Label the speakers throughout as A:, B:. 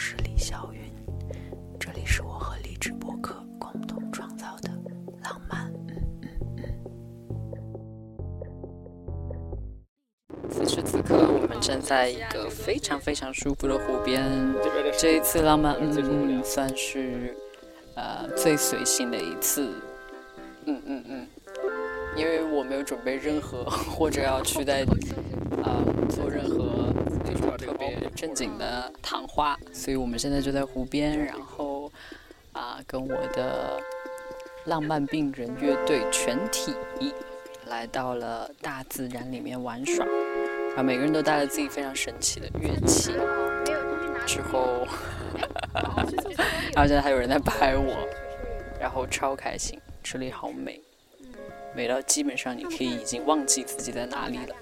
A: 是李小云，这里是我和荔枝播客共同创造的浪漫。此时此刻，我们站在一个非常非常舒服的湖边。这一次浪漫，嗯嗯，算是呃最随性的一次。嗯嗯嗯，因为我没有准备任何或者要去在正经的谈话，所以我们现在就在湖边，然后啊跟我的浪漫病人乐队全体来到了大自然里面玩耍，然后每个人都带了自己非常神奇的乐器，之后，然后现在还有人在拍我，然后超开心。这里好美，美到基本上你可以已经忘记自己在哪里了。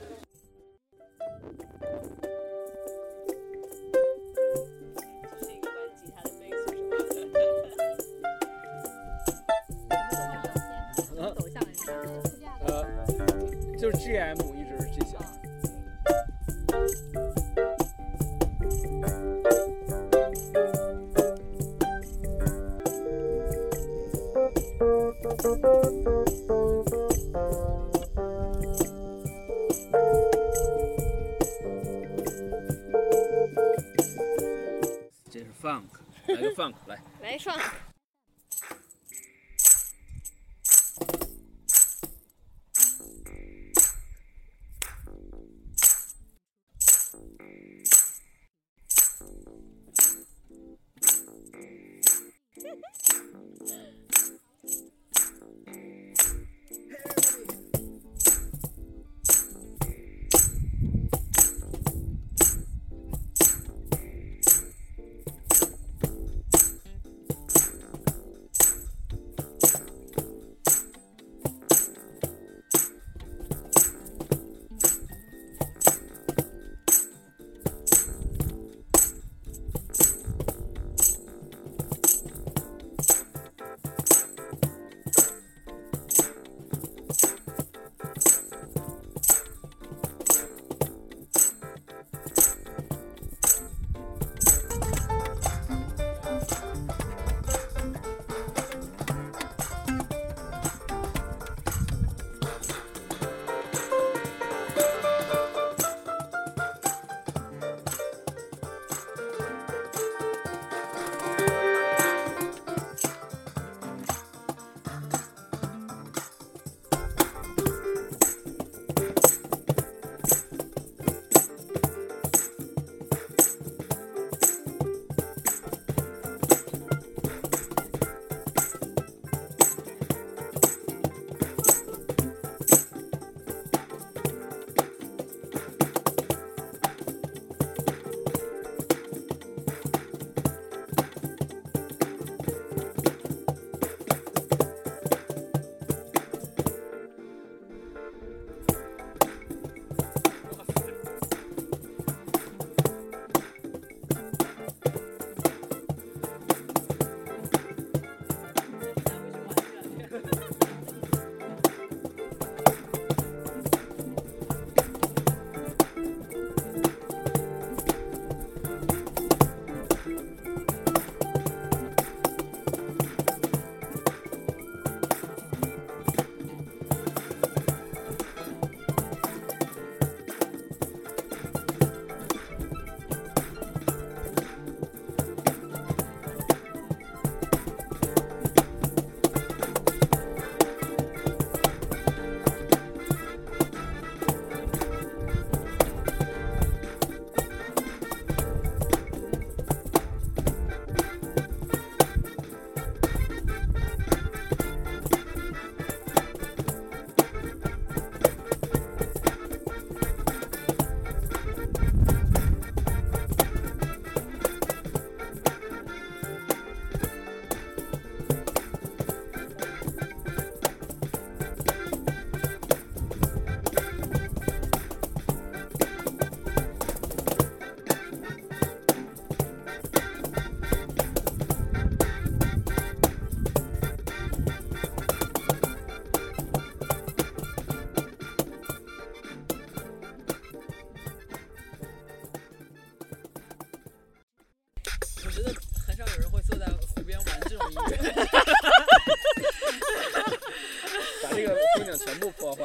B: 把这个姑娘全部破坏。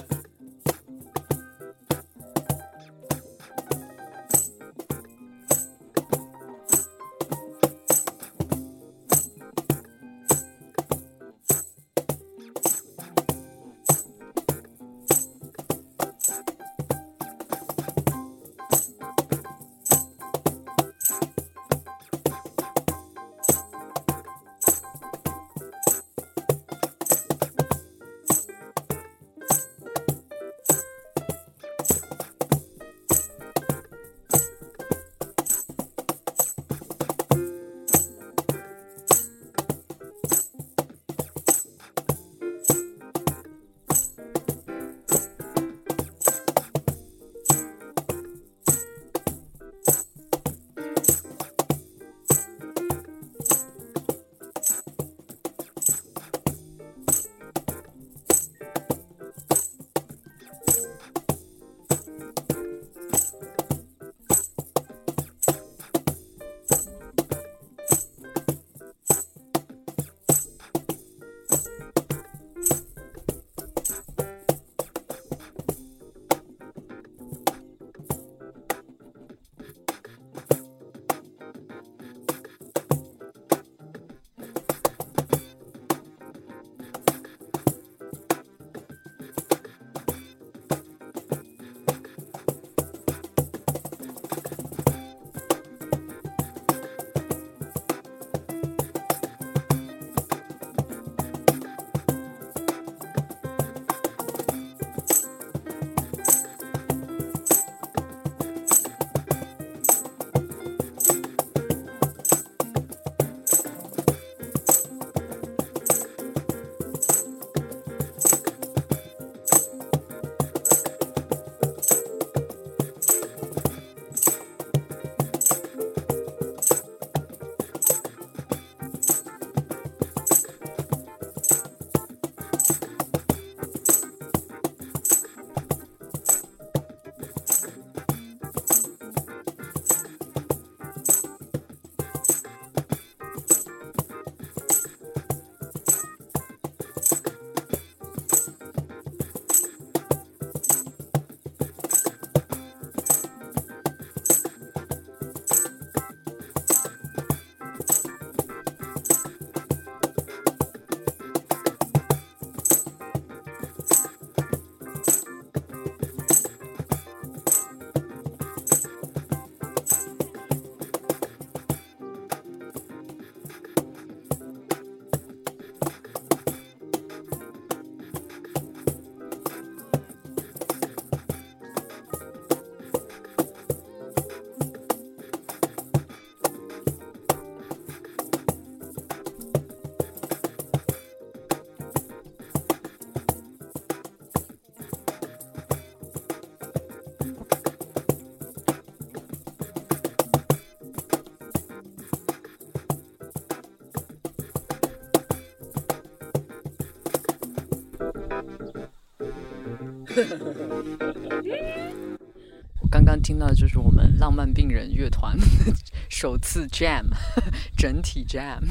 A: 我刚刚听到的就是我们浪漫病人乐团 首次 jam，整体 jam。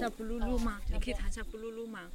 A: 叫布噜噜吗？你可以弹一下布噜噜吗？